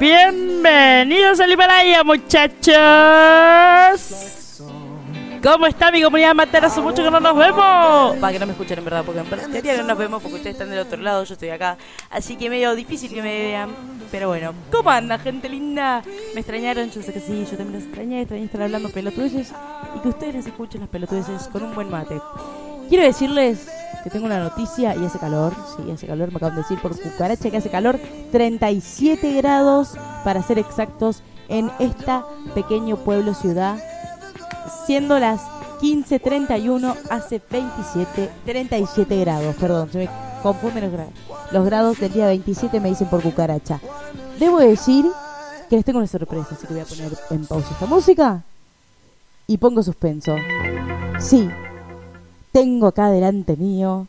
Bienvenidos al Himalaya, muchachos. ¿Cómo está mi comunidad matera? Hace mucho que no nos vemos. Para que no me escuchen en verdad, porque en teoría no nos vemos porque ustedes están del otro lado, yo estoy acá. Así que medio difícil que me vean. Pero bueno, ¿cómo anda, gente linda? ¿Me extrañaron? Yo sé que sí, yo también los extrañé. Extrañé estar hablando pelotudeces y que ustedes escuchen las pelotudeces con un buen mate. Quiero decirles que tengo una noticia y hace calor, sí, hace calor, me acaban de decir por cucaracha que hace calor, 37 grados para ser exactos en esta pequeño pueblo ciudad, siendo las 15.31 hace 27, 37 grados, perdón, se me confunden los grados. Los grados del día 27 me dicen por cucaracha. Debo decir que les tengo una sorpresa, así que voy a poner en pausa esta música y pongo suspenso. Sí, tengo acá delante mío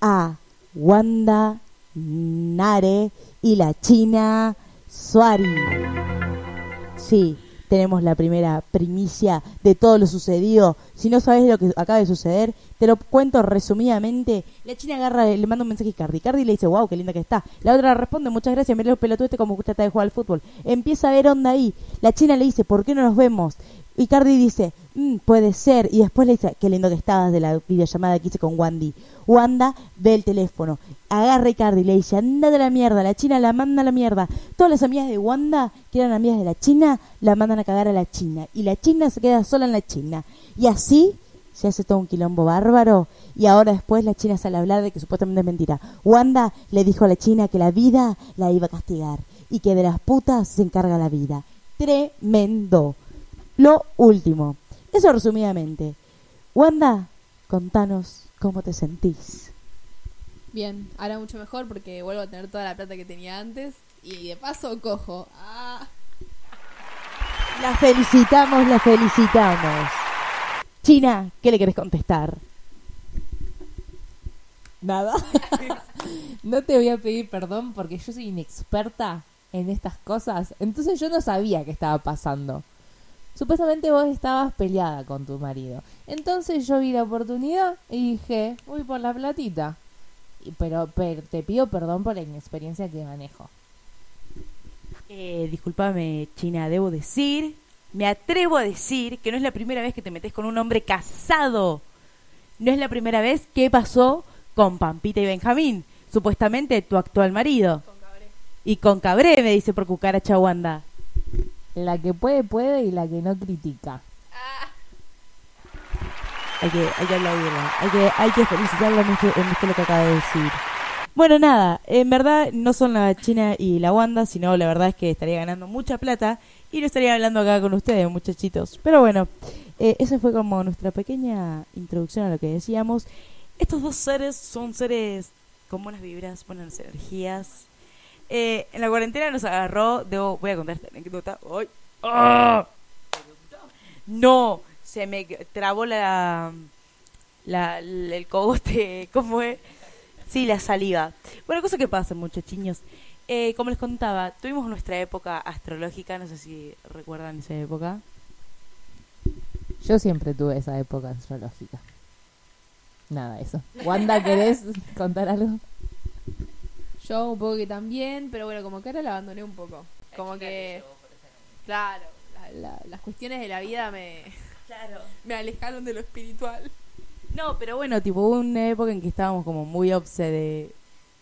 a Wanda Nare y la China Suari. Sí, tenemos la primera primicia de todo lo sucedido. Si no sabes lo que acaba de suceder, te lo cuento resumidamente. La China agarra, le manda un mensaje a Cardi. Cardi le dice, wow, qué linda que está. La otra responde, muchas gracias, mira los pelotudos este como trata de jugar al fútbol. Empieza a ver onda ahí. La China le dice, ¿por qué no nos vemos? Y Cardi dice, mm, puede ser. Y después le dice, qué lindo que estabas de la videollamada que hice con Wandy. Wanda ve el teléfono, agarra a Cardi y le dice, anda de la mierda, la China la manda a la mierda. Todas las amigas de Wanda, que eran amigas de la China, la mandan a cagar a la China. Y la China se queda sola en la China. Y así se hace todo un quilombo bárbaro. Y ahora después la China sale a hablar de que supuestamente es mentira. Wanda le dijo a la China que la vida la iba a castigar. Y que de las putas se encarga la vida. Tremendo. Lo último. Eso resumidamente. Wanda, contanos cómo te sentís. Bien, ahora mucho mejor porque vuelvo a tener toda la plata que tenía antes y de paso cojo. Ah. La felicitamos, la felicitamos. China, ¿qué le querés contestar? Nada. no te voy a pedir perdón porque yo soy inexperta en estas cosas. Entonces yo no sabía qué estaba pasando. Supuestamente vos estabas peleada con tu marido. Entonces yo vi la oportunidad y dije, voy por la platita. Y, pero, pero te pido perdón por la inexperiencia que manejo. Eh, discúlpame, China, debo decir, me atrevo a decir que no es la primera vez que te metes con un hombre casado. No es la primera vez que pasó con Pampita y Benjamín, supuestamente tu actual marido. Con cabré. Y con Cabré, me dice por cucaracha Wanda. La que puede, puede y la que no critica. Ah. Hay que, hay que aplaudirla, hay que, hay que felicitarla en, este, esto lo que acaba de decir. Bueno, nada, en verdad no son la China y la Wanda, sino la verdad es que estaría ganando mucha plata y no estaría hablando acá con ustedes, muchachitos. Pero bueno, eh, esa fue como nuestra pequeña introducción a lo que decíamos. Estos dos seres son seres con buenas vibras, buenas energías. Eh, en la cuarentena nos agarró, debo, voy a contar esta anécdota. ¡Ay! ¡Ah! No, se me trabó la, la el cogote, ¿cómo es? Sí, la saliva. Bueno, cosa que pasa, muchachiños. Eh, como les contaba, tuvimos nuestra época astrológica, no sé si recuerdan esa época. Yo siempre tuve esa época astrológica. Nada, eso. Wanda, ¿querés contar algo? Yo un poco que también, pero bueno, como que ahora la abandoné un poco. Como que... Claro, la- la- las cuestiones de la vida me, Claro. me alejaron de lo espiritual. No, pero bueno, tipo, hubo una época en que estábamos como muy obse de,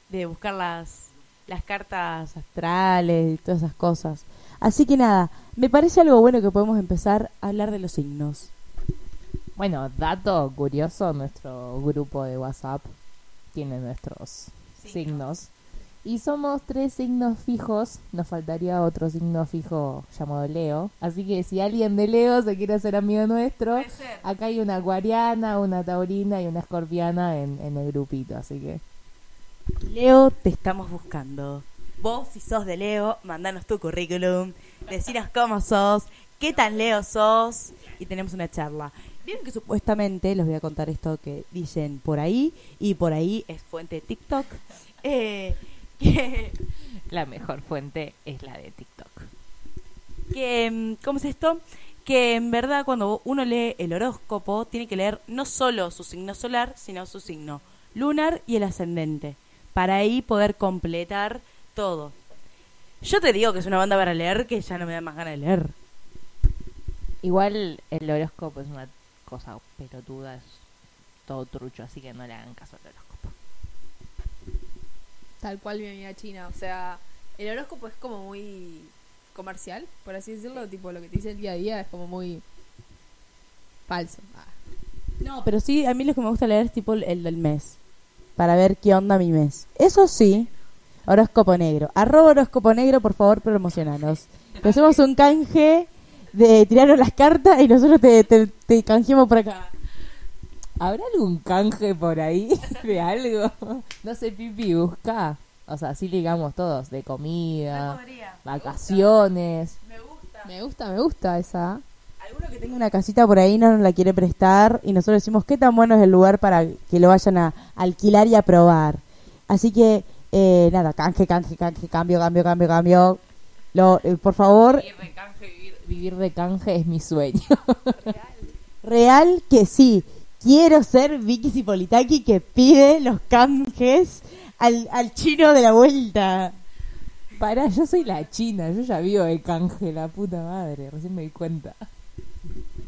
de buscar las, las cartas astrales y todas esas cosas. Así que nada, me parece algo bueno que podemos empezar a hablar de los signos. Bueno, dato curioso, nuestro grupo de WhatsApp tiene nuestros signos. Y somos tres signos fijos, nos faltaría otro signo fijo llamado Leo. Así que si alguien de Leo se quiere hacer amigo nuestro, acá hay una acuariana, una taurina y una escorpiana en, en el grupito. Así que Leo, te estamos buscando. Vos, si sos de Leo, mandanos tu currículum, decinos cómo sos, qué tan Leo sos, y tenemos una charla. Vieron que supuestamente, les voy a contar esto que dicen por ahí, y por ahí es fuente de TikTok, eh, que, la mejor fuente es la de TikTok. que, mm, ¿cómo es esto? Que en verdad cuando uno lee el horóscopo, tiene que leer no solo su signo solar, sino su signo lunar y el ascendente, para ahí poder completar todo. Yo te digo que es una banda para leer que ya no me da más ganas de leer. Igual el horóscopo es una cosa pelotuda, es todo trucho, así que no le hagan caso al horóscopo. Tal cual mi amiga china. O sea, el horóscopo es como muy comercial, por así decirlo. Tipo, lo que te dice el día a día es como muy falso. Ah. No, pero sí, a mí lo que me gusta leer es tipo el del mes. Para ver qué onda mi mes. Eso sí, horóscopo negro. Arroba horóscopo negro, por favor, promocionanos. Hacemos un canje de tirarnos las cartas y nosotros te, te, te canjeamos por acá. ¿Habrá algún canje por ahí de algo? No sé, Pipi, busca. O sea, así digamos todos, de comida, vacaciones. Me gusta. Me gusta, me gusta esa. Alguno que tenga una casita por ahí no nos la quiere prestar y nosotros decimos qué tan bueno es el lugar para que lo vayan a alquilar y a probar. Así que, eh, nada, canje, canje, canje, cambio, cambio, cambio, cambio. Lo, eh, por favor, Vivir de canje, vivir, vivir de canje es mi sueño. real que sí. Quiero ser Vicky Cipolitaki que pide los canjes al, al chino de la vuelta. Pará, yo soy la china, yo ya vivo de canje, la puta madre, recién me di cuenta.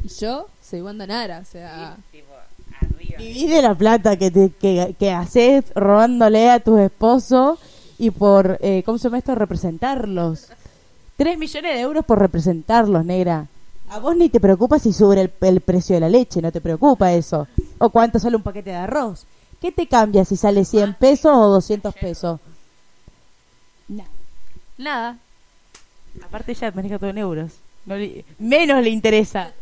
Y yo soy Wanda Nara, o sea. Vivís de la plata que, te, que, que haces robándole a tus esposos y por, eh, ¿cómo se llama esto? Representarlos. Tres millones de euros por representarlos, negra. A vos ni te preocupa si sube el, el precio de la leche, no te preocupa eso. O cuánto sale un paquete de arroz. ¿Qué te cambia si sale 100 pesos o 200 pesos? No. Nada. Aparte ella maneja todo en euros. No le- menos le interesa.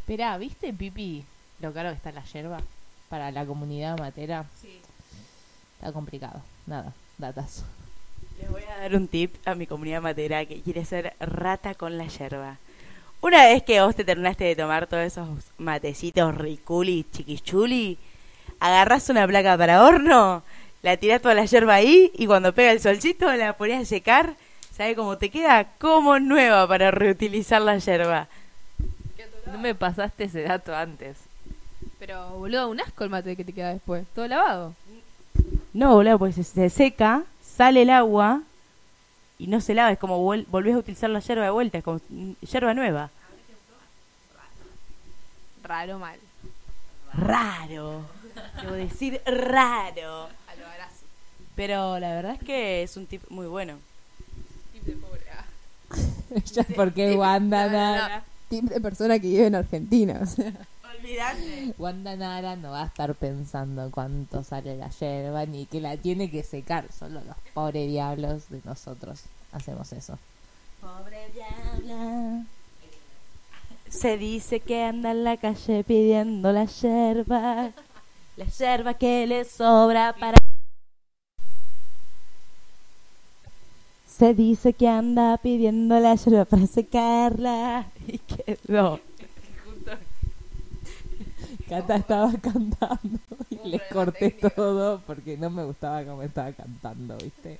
Esperá, ¿viste, Pipi, lo caro que está la yerba para la comunidad matera? Sí. Está complicado. Nada, datas. Les voy a dar un tip a mi comunidad matera que quiere ser rata con la yerba. Una vez que vos te terminaste de tomar todos esos matecitos riculi, chiquichuli, agarrás una placa para horno, la tirás toda la yerba ahí y cuando pega el solcito la ponés a secar. ¿Sabe cómo te queda? Como nueva para reutilizar la yerba. No me pasaste ese dato antes. Pero, boludo, un asco el mate que te queda después. Todo lavado. No, boludo, pues se, se seca, sale el agua y no se lava. Es como vuel- volvés a utilizar la yerba de vuelta, es como yerba nueva. Raro mal. Raro. Debo decir raro. A lo. Pero la verdad es que es un tip muy bueno. Tip de pobre. ah. ya porque Wanda No, no, no. Nara. Tip de persona que vive en Argentina. O sea. Olvídate. Wanda Nara no va a estar pensando cuánto sale la yerba ni que la tiene que secar. Solo los pobres diablos de nosotros hacemos eso. Pobre diabla. Se dice que anda en la calle pidiendo la yerba. La yerba que le sobra para. Se dice que anda pidiendo la yerba para secarla. Y quedó. Cata estaba cantando y les corté todo porque no me gustaba cómo estaba cantando, ¿viste?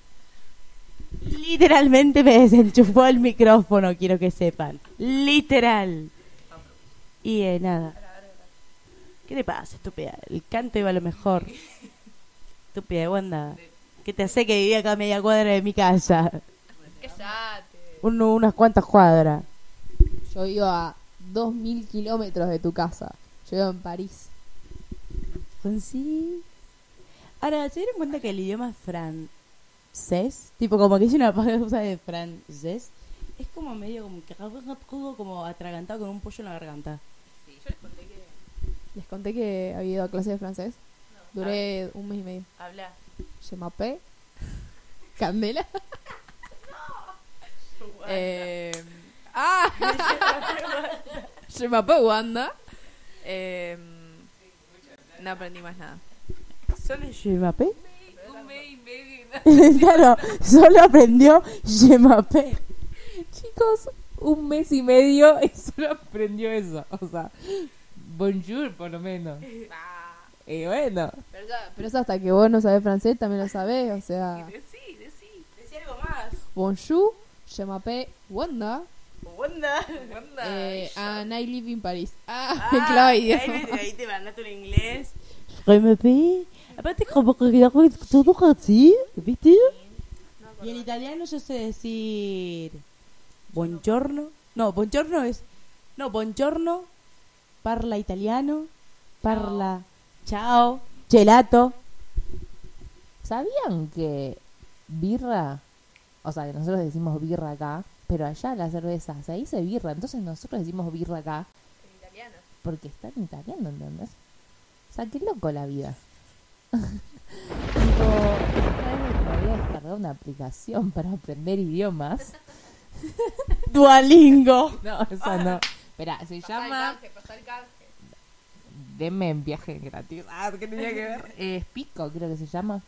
Literalmente me desenchufó el micrófono, quiero que sepan. Literal. Y eh, nada. ¿Qué te pasa, estúpida? El canto iba a lo mejor. Estúpida, Wanda. ¿Qué te hace que vivía acá a media cuadra de mi casa? Cállate. Un- unas cuantas cuadras. Yo vivo a 2000 kilómetros de tu casa. Yo vivo en París. Sí. Ahora, ¿se dieron cuenta que el idioma francés, tipo como que es una pausa de francés, es como medio como que como atragantado con un pollo en la garganta? Les conté que había ido a clase de francés. Duré un mes y medio. Habla. Je m'appelle Candela. eh, ah, Je m'appelle Wanda. Eh, no aprendí más nada. ¿Solo m'appelle? Un mes y medio. claro, solo aprendió m'appelle. Chicos, un mes y medio y solo aprendió eso. O sea, bonjour por lo menos. Y bueno, Pero, eso hasta que vos no sabés francés también lo sabés. O sea, Decí, decí, decí algo más. bonjour, je m'appelle Wanda. Wanda. Eh, and I live in Paris. Ah, Ah, claro, ahí, te mandaste un inglés. Je m'appelle. Aparte, como que todo así, ¿viste? Y en italiano yo sé decir buongiorno. No, buongiorno es no, buongiorno parla italiano, parla ciao, gelato. ¿Sabían que birra, o sea, que nosotros decimos birra acá, pero allá la cerveza se dice birra, entonces nosotros decimos birra acá En italiano. porque está en italiano, ¿entendés? O sea, qué loco la vida. tipo, había descargado una aplicación para aprender idiomas. Duolingo. No, eso no. Espera, se llama pasar el canje. Deme en viaje gratis. Ah, ¿qué tenía que ver? Eh, Pico, creo que se llama.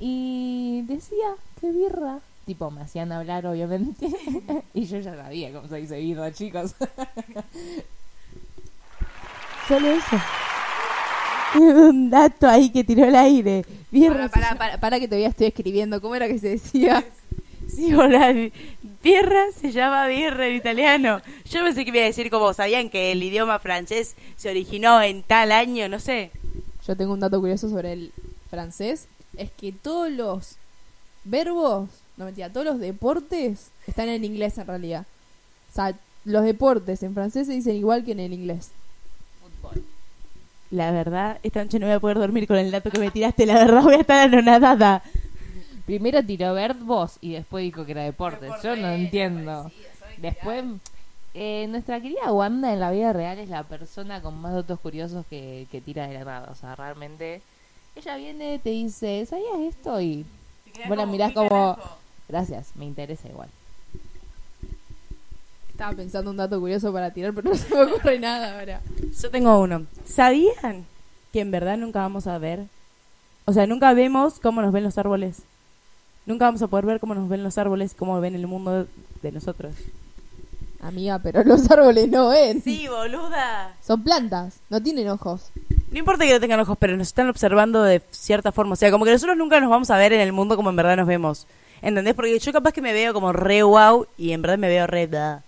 Y decía que birra. Tipo, me hacían hablar, obviamente. y yo ya sabía cómo se dice birra, chicos. Solo eso. Un dato ahí que tiró el aire. Birra. Para, para, para, para que todavía estoy escribiendo. ¿Cómo era que se decía? Sí, hola. Birra se llama birra en italiano. Yo pensé que iba a decir como, ¿sabían que el idioma francés se originó en tal año? No sé. Yo tengo un dato curioso sobre el francés. Es que todos los verbos, no mentira, todos los deportes están en inglés en realidad. O sea, los deportes en francés se dicen igual que en el inglés. La verdad, esta noche no voy a poder dormir con el dato que me tiraste. La verdad, voy a estar anonadada. Primero tiró verbos y después dijo que era deportes. Yo no entiendo. Después, eh, nuestra querida Wanda en la vida real es la persona con más datos curiosos que, que tira de la nada. O sea, realmente, ella viene, te dice, ¿sabías esto? Y vos la mirás como, gracias, me interesa igual. Estaba pensando un dato curioso para tirar, pero no se me ocurre nada ahora. Yo tengo uno. ¿Sabían que en verdad nunca vamos a ver? O sea, nunca vemos cómo nos ven los árboles. Nunca vamos a poder ver cómo nos ven los árboles, cómo ven el mundo de nosotros. Amiga, pero los árboles no ven. Sí, boluda. Son plantas, no tienen ojos. No importa que no tengan ojos, pero nos están observando de cierta forma. O sea, como que nosotros nunca nos vamos a ver en el mundo como en verdad nos vemos. ¿Entendés? Porque yo capaz que me veo como re wow y en verdad me veo re bla.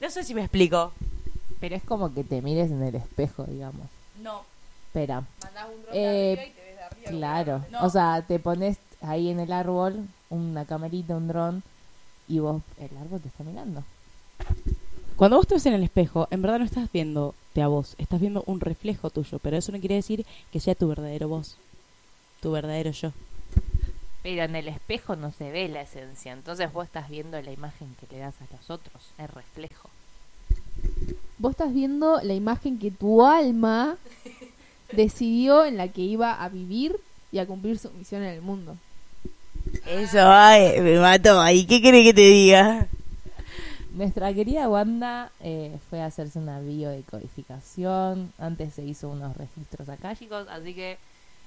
No sé si me explico. Pero es como que te mires en el espejo, digamos. No. Espera, Mandás un dron Eh, arriba y te ves de arriba. claro. No. O sea, te pones ahí en el árbol una camerita, un dron, y vos, el árbol te está mirando. Cuando vos te ves en el espejo, en verdad no estás viéndote a vos, estás viendo un reflejo tuyo, pero eso no quiere decir que sea tu verdadero vos, tu verdadero yo. Pero en el espejo no se ve la esencia, entonces vos estás viendo la imagen que le das a los otros, el reflejo. Vos estás viendo la imagen que tu alma decidió en la que iba a vivir y a cumplir su misión en el mundo. Eso, ay, me mató. ¿Y qué quiere que te diga? Nuestra querida Wanda eh, fue a hacerse una biodecodificación, antes se hizo unos registros acá, chicos, así que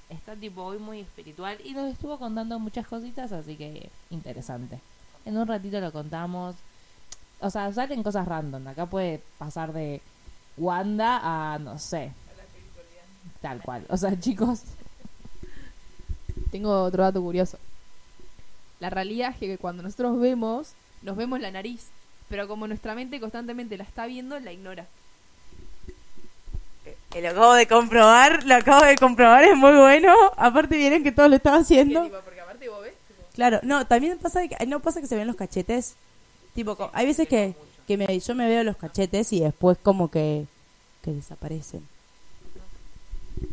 está tipo hoy muy espiritual y nos estuvo contando muchas cositas, así que interesante. En un ratito lo contamos. O sea, salen cosas random, acá puede pasar de Wanda a, no sé, tal cual. O sea, chicos, Tengo otro dato curioso. La realidad es que cuando nosotros vemos, nos vemos la nariz, pero como nuestra mente constantemente la está viendo, la ignora. Lo acabo de comprobar, lo acabo de comprobar, es muy bueno. Aparte vieron que todos lo estaba haciendo. Porque aparte vos ves, Claro, no, también pasa que no pasa que se ven los cachetes. Tipo, hay veces que, que me, yo me veo los cachetes y después como que, que desaparecen.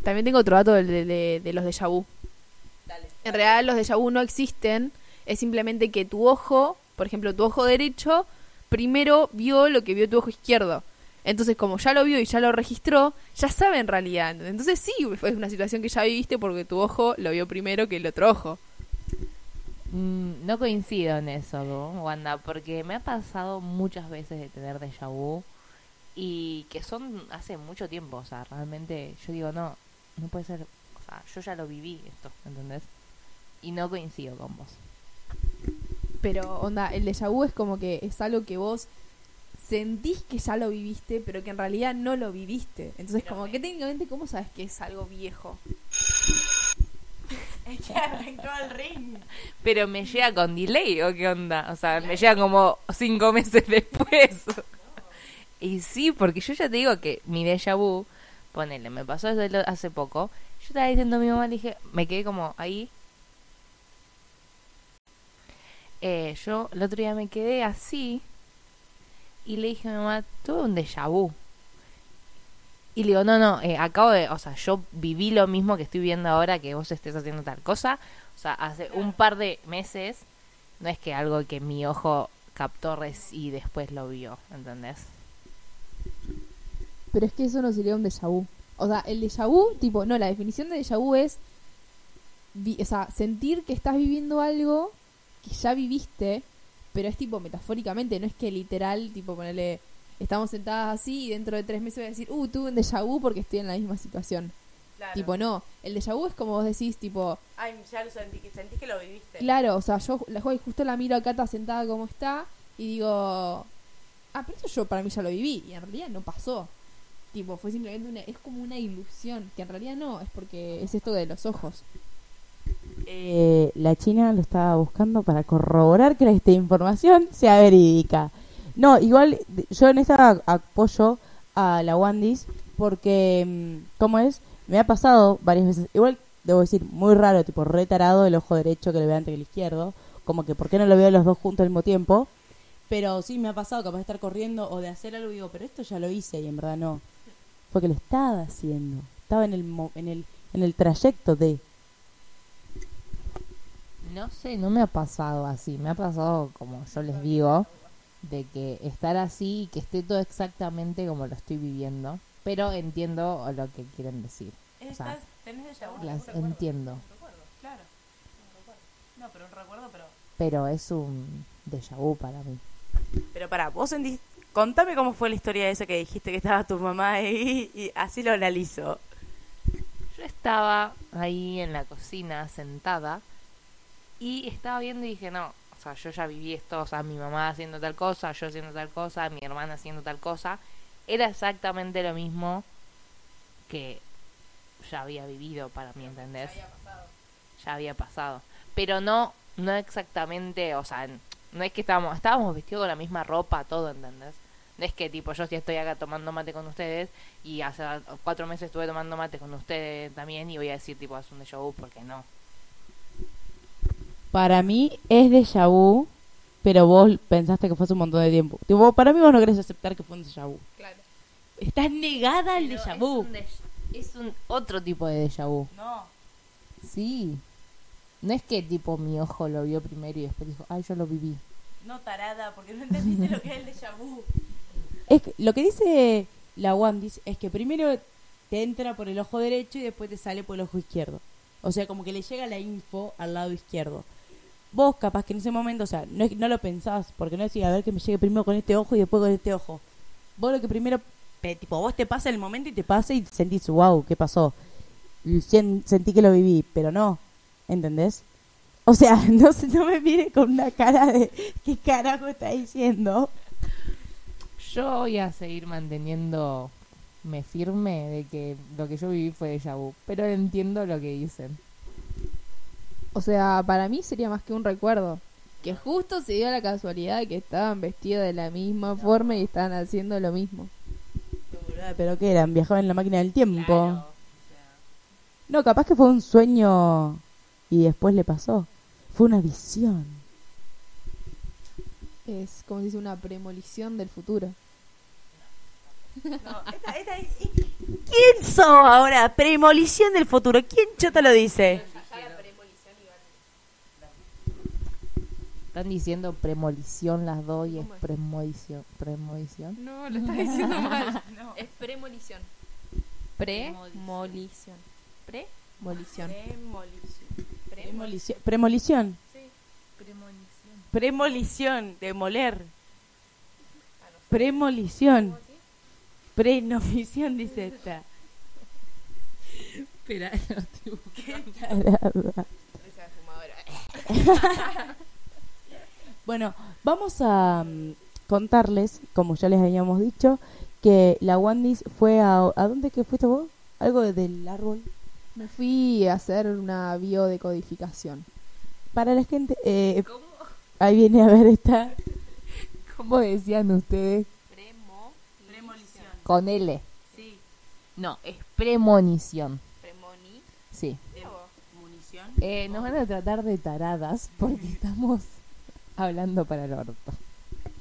También tengo otro dato de, de- de los déjà vu. En realidad los déjà vu no existen, es simplemente que tu ojo, por ejemplo, tu ojo derecho, primero vio lo que vio tu ojo izquierdo. Entonces, como ya lo vio y ya lo registró, ya sabe en realidad. Entonces sí, fue una situación que ya viviste porque tu ojo lo vio primero que el otro ojo. Mm, no coincido en eso, ¿no, Wanda, porque me ha pasado muchas veces de tener déjà vu y que son hace mucho tiempo, o sea, realmente yo digo, no, no puede ser, o sea, yo ya lo viví esto, ¿entendés? Y no coincido con vos. Pero, onda, el déjà vu es como que es algo que vos sentís que ya lo viviste, pero que en realidad no lo viviste. Entonces, como que técnicamente, ¿cómo sabes que es algo viejo? Es que arrancó el ring. Pero me llega con delay, ¿o qué onda? O sea, me llega como cinco meses después. Y sí, porque yo ya te digo que mi déjà vu, ponele, me pasó desde hace poco. Yo estaba diciendo a mi mamá, le dije, me quedé como ahí. eh, yo el otro día me quedé así y le dije a mi mamá, tuve un déjà vu. Y le digo, no, no, eh, acabo de, o sea, yo viví lo mismo que estoy viendo ahora que vos estés haciendo tal cosa. O sea, hace un par de meses, no es que algo que mi ojo captó y después lo vio, ¿entendés? Pero es que eso no sería un déjà vu. O sea, el déjà vu, tipo, no, la definición de déjà vu es, o sea, sentir que estás viviendo algo que ya viviste, pero es tipo metafóricamente, no es que literal, tipo, ponerle, estamos sentadas así y dentro de tres meses voy a decir, uh, tuve un déjà vu porque estoy en la misma situación. Tipo, no, el déjà vu es como vos decís, tipo, Ay, ya lo sentí, que sentís que lo viviste. Claro, o sea, yo la juego y justo la miro a Cata sentada como está y digo, ah, pero esto yo para mí ya lo viví y en realidad no pasó. Tipo, fue simplemente una, es como una ilusión, que en realidad no, es porque es esto de los ojos. Eh, la China lo estaba buscando para corroborar que esta información sea verídica. No, igual yo en esta apoyo a la Wandis porque, mm, ¿cómo es? Me ha pasado varias veces, igual debo decir, muy raro, tipo retarado el ojo derecho que lo veo antes que el izquierdo, como que ¿por qué no lo veo los dos juntos al mismo tiempo? Pero sí me ha pasado capaz de estar corriendo o de hacer algo y digo, pero esto ya lo hice y en verdad no. Fue que lo estaba haciendo. Estaba en el, en el, en el trayecto de... No sé, no me ha pasado así. Me ha pasado, como yo les digo, de que estar así y que esté todo exactamente como lo estoy viviendo. Pero entiendo lo que quieren decir. O sea, Estás- tenés déjà vu, las recuerdo, entiendo. un recuerdo, claro. un recuerdo. No, pero un recuerdo, pero... Pero es un déjà vu para mí. Pero para, vos sentís... Contame cómo fue la historia esa que dijiste que estaba tu mamá ahí y así lo analizo. Yo estaba ahí en la cocina sentada y estaba viendo y dije, no, o sea, yo ya viví esto, o sea, mi mamá haciendo tal cosa, yo haciendo tal cosa, mi hermana haciendo tal cosa. Era exactamente lo mismo que ya había vivido para mí, ¿entendés? Ya había pasado. Pero no, no exactamente, o sea, no es que estábamos, estábamos vestidos con la misma ropa, todo, ¿entendés? No es que tipo yo sí estoy acá tomando mate con ustedes y hace cuatro meses estuve tomando mate con ustedes también y voy a decir tipo es un déjà vu porque no. Para mí es déjà vu, pero vos pensaste que fue hace un montón de tiempo. Tipo, para mí vos no querés aceptar que fue un déjà vu. Claro. Estás negada al déjà es vu. Es un Otro tipo de déjà vu. No. Sí. No es que tipo mi ojo lo vio primero y después dijo, ay, yo lo viví. No tarada, porque no entendiste lo que es el déjà vu. Es que lo que dice la Wandis es que primero te entra por el ojo derecho y después te sale por el ojo izquierdo. O sea, como que le llega la info al lado izquierdo. Vos capaz que en ese momento, o sea, no, no lo pensás, porque no decís, a ver que me llegue primero con este ojo y después con este ojo. Vos lo que primero, tipo, vos te pasa el momento y te pasa y sentís, wow, ¿qué pasó? Sentí que lo viví, pero no, ¿entendés? O sea, no, no me mire con una cara de, ¿qué carajo está diciendo? Yo voy a seguir manteniendo me firme de que lo que yo viví fue déjà vu. Pero entiendo lo que dicen. O sea, para mí sería más que un recuerdo. Que justo se dio la casualidad de que estaban vestidos de la misma forma y estaban haciendo lo mismo. ¿Pero qué eran? ¿Viajaban en la máquina del tiempo? No, capaz que fue un sueño y después le pasó. Fue una visión. Es como si dice una premolición del futuro. No, esta- esta- ¿Quién sos ahora? Premolición del futuro. ¿Quién chota lo dice? Están diciendo premolición las dos y es premolición. ¿Premolición? No, lo estás diciendo mal. Es premolición. Premolición. Premolición. Premolición. Premolición. Premolición. Premonición. Premolición. De moler. Premolición. Prenomisión, dice esta. Espera, Bueno, vamos a mm, contarles, como ya les habíamos dicho, que la Wandis fue a... ¿A dónde que fuiste vos? Algo de- del árbol. Me fui a hacer una biodecodificación. Para la gente... Eh, ahí viene a ver esta... ¿Cómo decían ustedes? Premolición. Con L. Sí. No, es premonición. Premoni. Sí. Munición. Eh, nos van a tratar de taradas porque estamos... Hablando para el orto.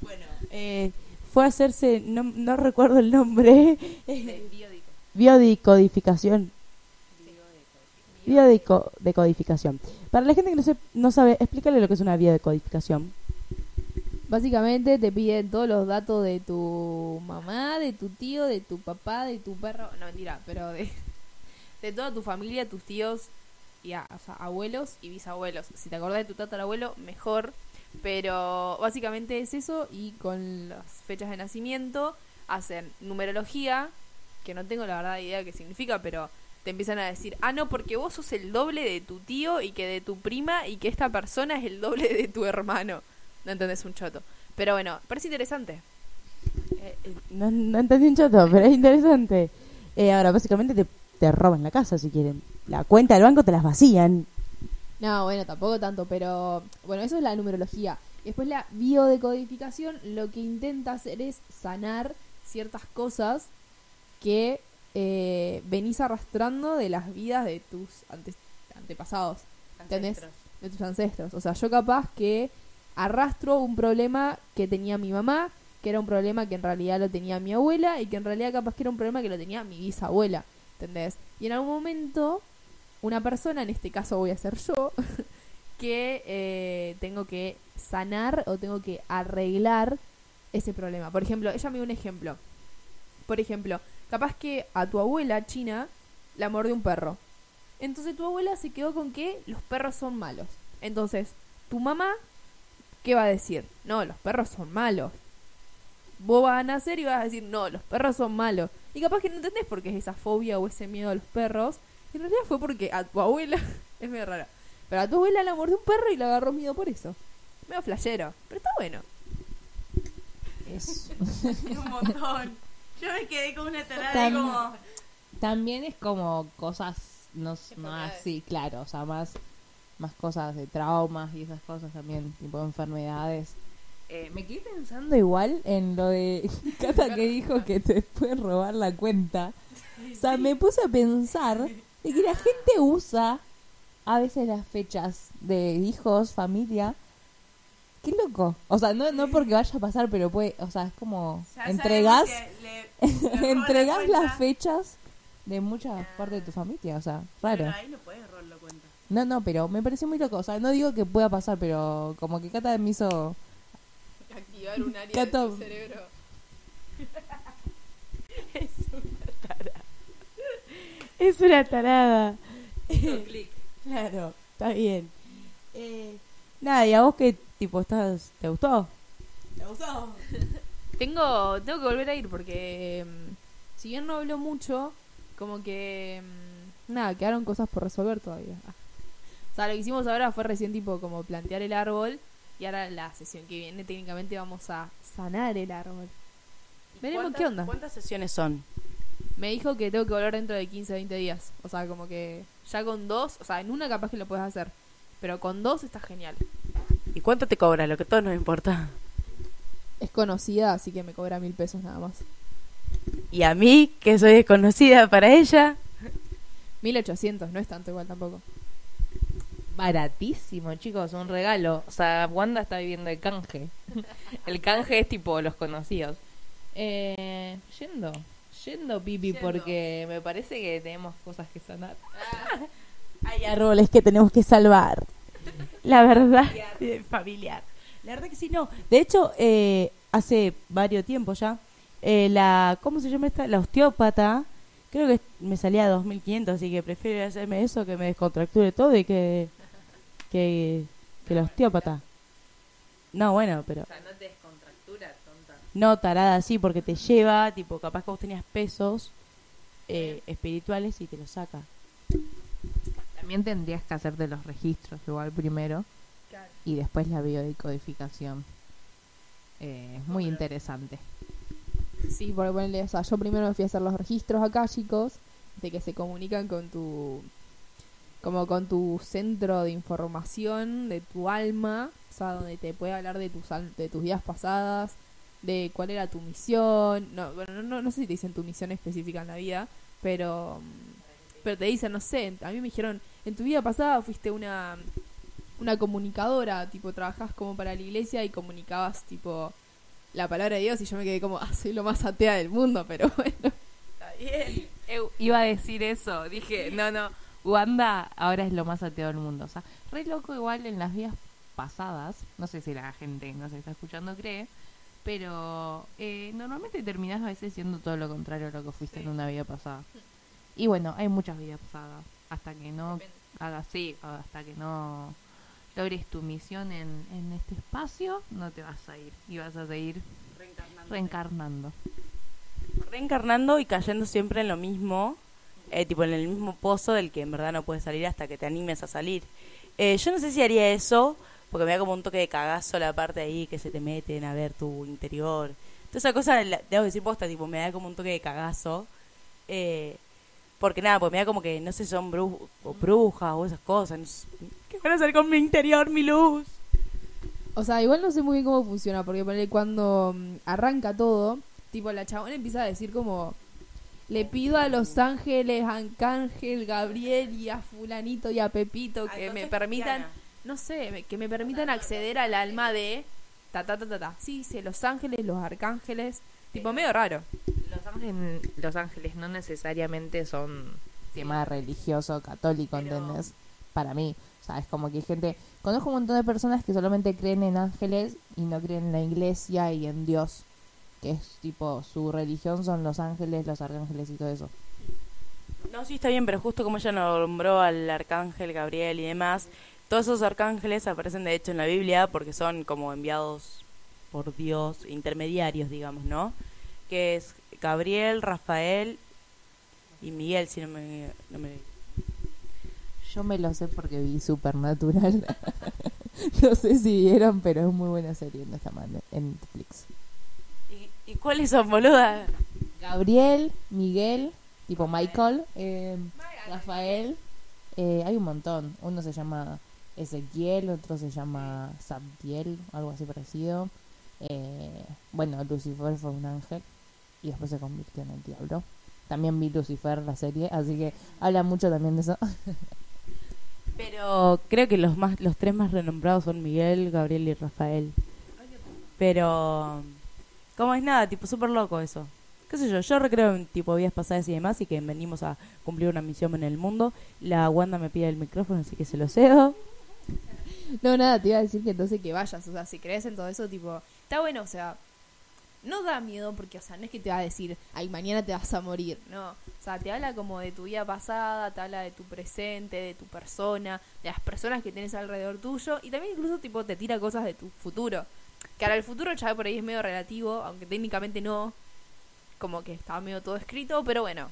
Bueno, eh, fue a hacerse, no, no recuerdo el nombre, biodecodificación. Biodecodificación. Para la gente que no, se, no sabe, explícale lo que es una biodecodificación. Básicamente te piden todos los datos de tu mamá, de tu tío, de tu papá, de tu perro. No, mentira, pero de, de toda tu familia, tus tíos, y a- o sea, abuelos y bisabuelos. Si te acordás de tu tatarabuelo, mejor. Pero básicamente es eso y con las fechas de nacimiento hacen numerología, que no tengo la verdad idea de qué significa, pero te empiezan a decir, ah, no, porque vos sos el doble de tu tío y que de tu prima y que esta persona es el doble de tu hermano. No entendés un choto. Pero bueno, parece interesante. Eh, eh, no, no entendí un choto, pero es interesante. Eh, ahora, básicamente te, te roban la casa si quieren. La cuenta del banco te las vacían. No, bueno, tampoco tanto, pero bueno, eso es la numerología. Después la biodecodificación lo que intenta hacer es sanar ciertas cosas que eh, venís arrastrando de las vidas de tus antes- antepasados, ¿entendés? De tus ancestros. O sea, yo capaz que arrastro un problema que tenía mi mamá, que era un problema que en realidad lo tenía mi abuela y que en realidad capaz que era un problema que lo tenía mi bisabuela, ¿entendés? Y en algún momento una persona, en este caso voy a ser yo, que eh, tengo que sanar o tengo que arreglar ese problema. Por ejemplo, ella me dio un ejemplo. Por ejemplo, capaz que a tu abuela china la mordió un perro. Entonces tu abuela se quedó con que los perros son malos. Entonces, tu mamá, ¿qué va a decir? No, los perros son malos. Vos vas a nacer y vas a decir, no, los perros son malos. Y capaz que no entendés por qué es esa fobia o ese miedo a los perros. En realidad fue porque a tu abuela, es medio raro, pero a tu abuela la mordió un perro y le agarró miedo por eso. Medio flashero, pero está bueno. Es- un montón. Yo me quedé con una tarada Tam- como... También es como cosas, no, no así, claro, o sea, más, más cosas de traumas y esas cosas también, tipo enfermedades. Eh, me quedé pensando igual en lo de Cata que dijo que te puede robar la cuenta. O sea, me puse a pensar de que la gente usa a veces las fechas de hijos, familia. Qué loco. O sea, no, no porque vaya a pasar, pero puede, o sea, es como Ya entregas le- le la entregas las fechas de muchas partes de tu familia, o sea, raro. Pero ahí no puedes la cuenta. No, no, pero me pareció muy loco, o sea, no digo que pueda pasar, pero como que Cata me hizo... Activar un área de tu cerebro. Es una tarada. claro, está bien. Eh, nada, ¿y a vos qué tipo estás? ¿Te gustó? ¿Te gustó? Tengo, tengo que volver a ir porque mm, si bien no habló mucho, como que mm, nada, quedaron cosas por resolver todavía. Ah. O sea, lo que hicimos ahora fue recién tipo como plantear el árbol y ahora la sesión que viene técnicamente vamos a sanar el árbol. Veremos ¿Cuántas- qué onda. ¿Cuántas sesiones son? Me dijo que tengo que volver dentro de 15, 20 días. O sea, como que ya con dos, o sea, en una capaz que lo puedes hacer, pero con dos está genial. ¿Y cuánto te cobra? Lo que a todos nos importa. Es conocida, así que me cobra mil pesos nada más. Y a mí, que soy desconocida para ella, 1800, no es tanto igual tampoco. Baratísimo, chicos, un regalo. O sea, Wanda está viviendo el canje. El canje es tipo los conocidos. Eh, yendo, yendo, Pipi, Yendo. porque me parece que tenemos cosas que sanar. Hay árboles que tenemos que salvar. La verdad. eh, familiar. La verdad que sí, no. De hecho, eh, hace varios tiempos ya, eh, la, ¿cómo se llama esta? La osteópata, creo que me salía a 2500, así que prefiero hacerme eso que me descontracture todo y que, que, que la osteópata. No, bueno, pero... no te descontractura, tonta. No, tarada, sí, porque te lleva, tipo, capaz que vos tenías pesos eh, espirituales y te los saca. También tendrías que hacerte los registros igual primero y después la biodecodificación. Eh, es muy interesante. Sí, por ponerle, o sea, yo primero me fui a hacer los registros acá, chicos, de que se comunican con tu, como con tu centro de información, de tu alma, o sea, donde te puede hablar de tus, al- de tus vidas pasadas, de cuál era tu misión, no, bueno, no, no, no sé si te dicen tu misión específica en la vida, pero, mm, pero te dicen, no sé, a mí me dijeron, en tu vida pasada fuiste una, una comunicadora, tipo, trabajabas como para la iglesia y comunicabas, tipo, la palabra de Dios y yo me quedé como, ah, soy lo más atea del mundo, pero bueno. Está bien. Eu, iba a decir eso. Dije, no, no. Wanda ahora es lo más ateo del mundo. O sea, re loco igual en las vías pasadas. No sé si la gente que nos está escuchando cree. Pero eh, normalmente terminás a veces siendo todo lo contrario a lo que fuiste en una vida pasada. Y bueno, hay muchas vidas pasadas. Hasta que no hagas así, hasta que no logres tu misión en, en este espacio, no te vas a ir. Y vas a seguir reencarnando. Reencarnando y cayendo siempre en lo mismo, eh, tipo en el mismo pozo del que en verdad no puedes salir hasta que te animes a salir. Eh, yo no sé si haría eso, porque me da como un toque de cagazo la parte ahí que se te meten a ver tu interior. Toda esa cosa, debo decir posta, tipo, me da como un toque de cagazo. Eh, porque nada, pues me da como que, no sé, son bru o brujas o esas cosas. no sé, ¿Qué van a hacer con mi interior, mi luz? O sea, igual no sé muy bien cómo funciona, porque ponele, cuando mm, arranca todo, tipo la chabona empieza a decir como, le pido a los ángeles, a Arcángel, Gabriel y a fulanito y a Pepito que me permitan, no sé, me- que me permitan acceder al alma de ta ta ta ta ta. Sí, sí, los ángeles, los arcángeles, tipo medio raro. Los ángeles, los ángeles no necesariamente son tema religioso, católico, ¿entendés? Para mí. O sea, es como que hay gente... Conozco un montón de personas que solamente creen en ángeles y no creen en la iglesia y en Dios. Que es tipo, su religión son los ángeles, los arcángeles y todo eso. No, sí está bien, pero justo como ella nombró al arcángel Gabriel y demás, todos esos arcángeles aparecen de hecho en la Biblia porque son como enviados por Dios, intermediarios, digamos, ¿no? Que es Gabriel, Rafael y Miguel, si no me... No me... Yo me lo sé porque vi Supernatural. no sé si vieron, pero es muy buena serie en, esta man- en Netflix. ¿Y, ¿Y cuáles son, boluda? Gabriel, Miguel, tipo Michael, eh, Rafael, eh, hay un montón. Uno se llama Ezequiel, otro se llama Sabdiel, algo así parecido. Eh, bueno, Lucifer fue un ángel y después se convirtió en el diablo. También vi Lucifer, la serie, así que habla mucho también de eso. Pero creo que los más los tres más renombrados son Miguel, Gabriel y Rafael. Pero como es nada, tipo súper loco eso. Qué sé yo, yo recreo en tipo vías pasadas y demás y que venimos a cumplir una misión en el mundo. La Wanda me pide el micrófono, así que se lo cedo. No, nada, te iba a decir que entonces que vayas, o sea, si crees en todo eso, tipo, está bueno, o sea, no da miedo porque, o sea, no es que te va a decir, ay, mañana te vas a morir, no, o sea, te habla como de tu vida pasada, te habla de tu presente, de tu persona, de las personas que tienes alrededor tuyo y también incluso, tipo, te tira cosas de tu futuro, que ahora el futuro ya por ahí es medio relativo, aunque técnicamente no, como que estaba medio todo escrito, pero bueno,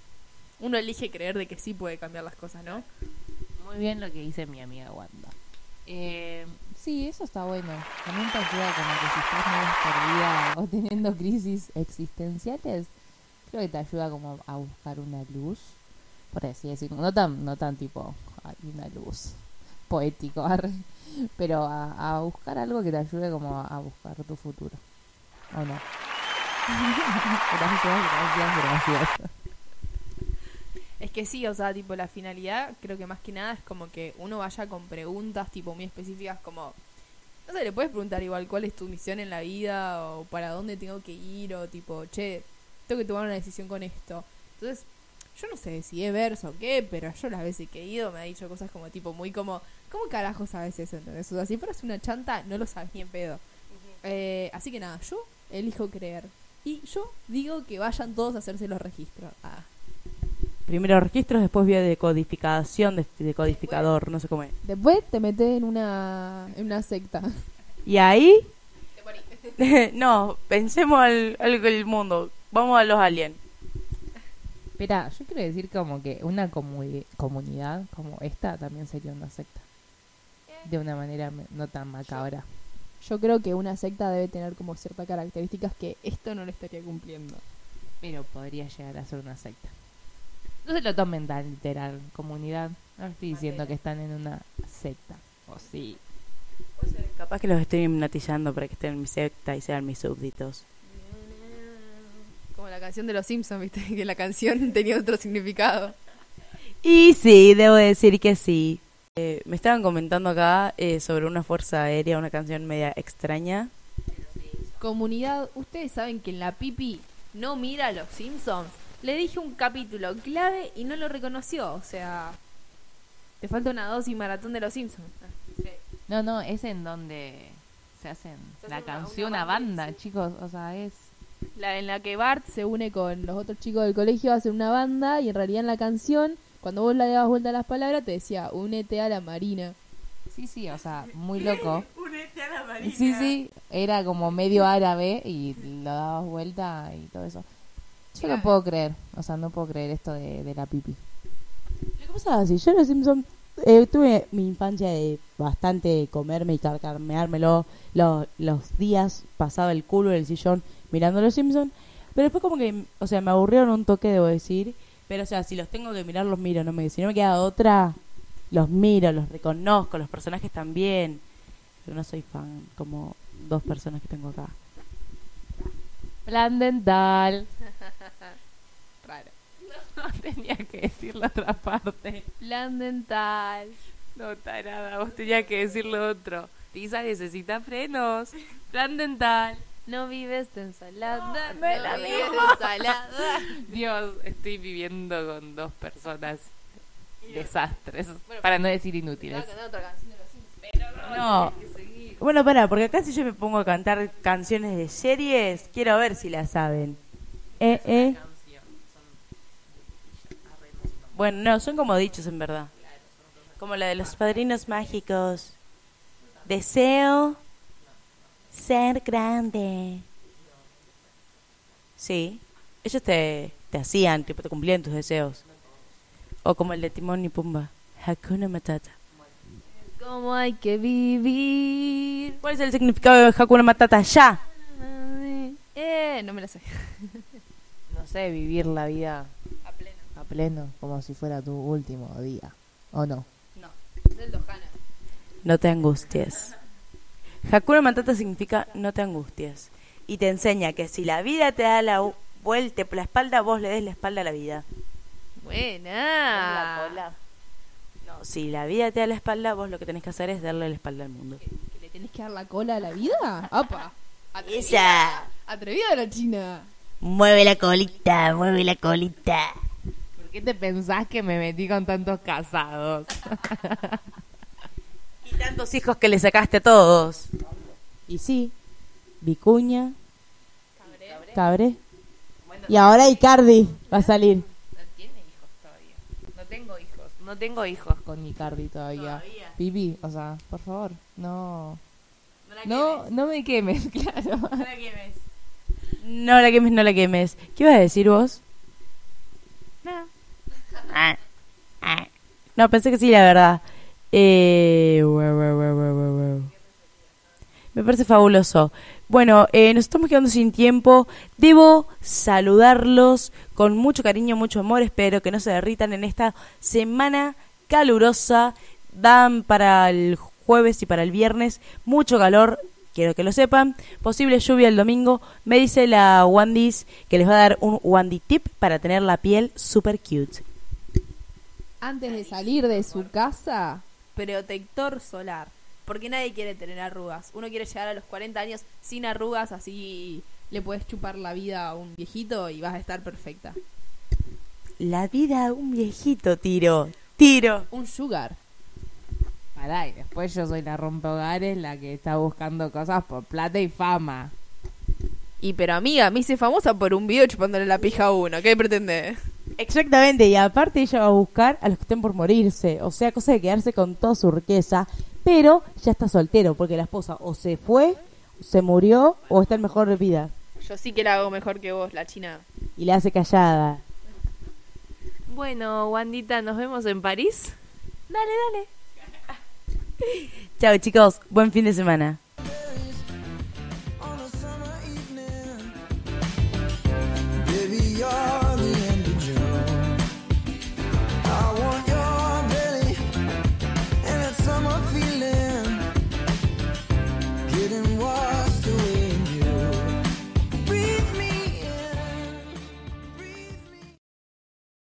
uno elige creer de que sí puede cambiar las cosas, ¿no? muy bien lo que dice mi amiga Wanda. Eh, Sí, eso está bueno. También te ayuda como que si estás medio perdida o teniendo crisis existenciales, creo que te ayuda como a buscar una luz, por así decirlo. No tan, no tan tipo, una luz poético, pero a, buscar algo que te ayude como a, a buscar tu futuro. ¿O no? gracias, gracias, gracias. Es que sí, o sea, tipo la finalidad creo que más que nada es como que uno vaya con preguntas tipo muy específicas como, no sé, le puedes preguntar igual cuál es tu misión en la vida o para dónde tengo que ir o tipo, che, tengo que tomar una decisión con esto. Entonces, yo no sé si es verso o qué, pero yo las veces que he ido me ha dicho cosas como tipo muy como, ¿cómo carajo sabes eso? ¿Entendés? O sea, si fueras una chanta no lo sabes ni en pedo. Eh, así que nada, yo elijo creer. Y yo digo que vayan todos a hacerse los registros. Ah. Primero registros, después vía de codificación, de, de codificador, no sé cómo es. Después te metes en una, en una secta. Y ahí... no, pensemos al, al, al mundo. Vamos a los aliens. Espera, yo quiero decir como que una comuni- comunidad como esta también sería una secta. De una manera me- no tan macabra. Yo creo que una secta debe tener como ciertas características que esto no le estaría cumpliendo. Pero podría llegar a ser una secta. No se lo tomen tan literal, comunidad. No estoy diciendo que están en una secta. O sí. Capaz que los estoy hipnotizando para que estén en mi secta y sean mis súbditos. Como la canción de los Simpsons, viste, que la canción tenía otro significado. Y sí, debo decir que sí. Eh, me estaban comentando acá eh, sobre una fuerza aérea, una canción media extraña. Comunidad, ustedes saben que en la pipi no mira a los Simpsons. Le dije un capítulo clave y no lo reconoció. O sea, te falta una dosis maratón de los Simpsons. No, no, es en donde se hacen Se la hace canción, una una banda, banda, chicos. O sea, es. La en la que Bart se une con los otros chicos del colegio, hacen una banda y en realidad en la canción, cuando vos le dabas vuelta a las palabras, te decía, únete a la marina. Sí, sí, o sea, muy loco. Únete a la marina. Sí, sí, era como medio árabe y lo dabas vuelta y todo eso. Yo no puedo creer, o sea, no puedo creer esto de, de la pipi. Lo que pasa es así, yo los Simpsons eh, tuve mi infancia de bastante comerme y carcarmeármelo los, los días, pasaba el culo en el sillón mirando los Simpsons, pero después como que, o sea, me aburrieron un toque, debo decir, pero o sea, si los tengo que mirar, los miro, no me, si no me queda otra, los miro, los reconozco, los personajes también, pero no soy fan, como dos personas que tengo acá. Plan dental. Raro. No tenía que decir la otra parte. Plan dental. No, tarada, vos tenías que decir lo otro. Lisa necesita frenos. Plan dental. No vives de ensalada. no es la vives de ensalada. Dios, estoy viviendo con dos personas desastres. Para no decir inútiles. No. Bueno, pará, porque acá si yo me pongo a cantar canciones de series, quiero ver si las saben. Eh, eh. Bueno, no, son como dichos en verdad. Como la de los padrinos mágicos. Deseo ser grande. Sí, ellos te, te hacían, tipo, te cumplían tus deseos. O como el de Timón y Pumba. Hakuna Matata. ¿Cómo hay que vivir? ¿Cuál es el significado de Hakuna Matata? Ya. Eh, no me la sé. No sé, vivir la vida A pleno. a pleno, como si fuera tu último día. ¿O no? Es el Dojana. No te angusties. Hakuna Matata significa no te angusties. Y te enseña que si la vida te da la vuelta por la espalda, vos le des la espalda a la vida. Buena. No, si la vida te da la espalda, vos lo que tenés que hacer es darle la espalda al mundo. ¿Que le tenés que dar la cola a la vida? ¡Apa! Esa. Atrevida la china. Mueve la colita, mueve la colita. ¿Por qué te pensás que me metí con tantos casados? Y tantos hijos que le sacaste a todos. Y sí, Vicuña, Cabré. Y ahora Icardi va a salir. No tiene hijos todavía. No tengo hijos. No tengo hijos con Icardi todavía. Pipi, o sea, por favor, no. No, no me quemes, claro. No la quemes. No la quemes, no la quemes. ¿Qué ibas a decir vos? Ah. No, pensé que sí, la verdad. Eh. Me parece fabuloso. Bueno, eh, nos estamos quedando sin tiempo. Debo saludarlos con mucho cariño, mucho amor. Espero que no se derritan en esta semana calurosa. Dan para el jueves y para el viernes mucho calor. Quiero que lo sepan. Posible lluvia el domingo. Me dice la Wandis que les va a dar un Wandy tip para tener la piel super cute. Antes de salir de su casa, protector solar. Porque nadie quiere tener arrugas. Uno quiere llegar a los 40 años sin arrugas, así le puedes chupar la vida a un viejito y vas a estar perfecta. La vida de un viejito, tiro. Tiro. Un sugar. Pará, y después yo soy la rompehogares, la que está buscando cosas por plata y fama. Y pero amiga, me hice famosa por un video chupándole la pija a uno. ¿Qué pretende? Exactamente, y aparte ella va a buscar a los que estén por morirse, o sea, cosa de quedarse con toda su riqueza, pero ya está soltero, porque la esposa o se fue, se murió, o está en mejor vida, Yo sí que la hago mejor que vos, la china. y la hace callada. Bueno, Wandita, nos vemos en París. Chao chicos, buen fin de semana.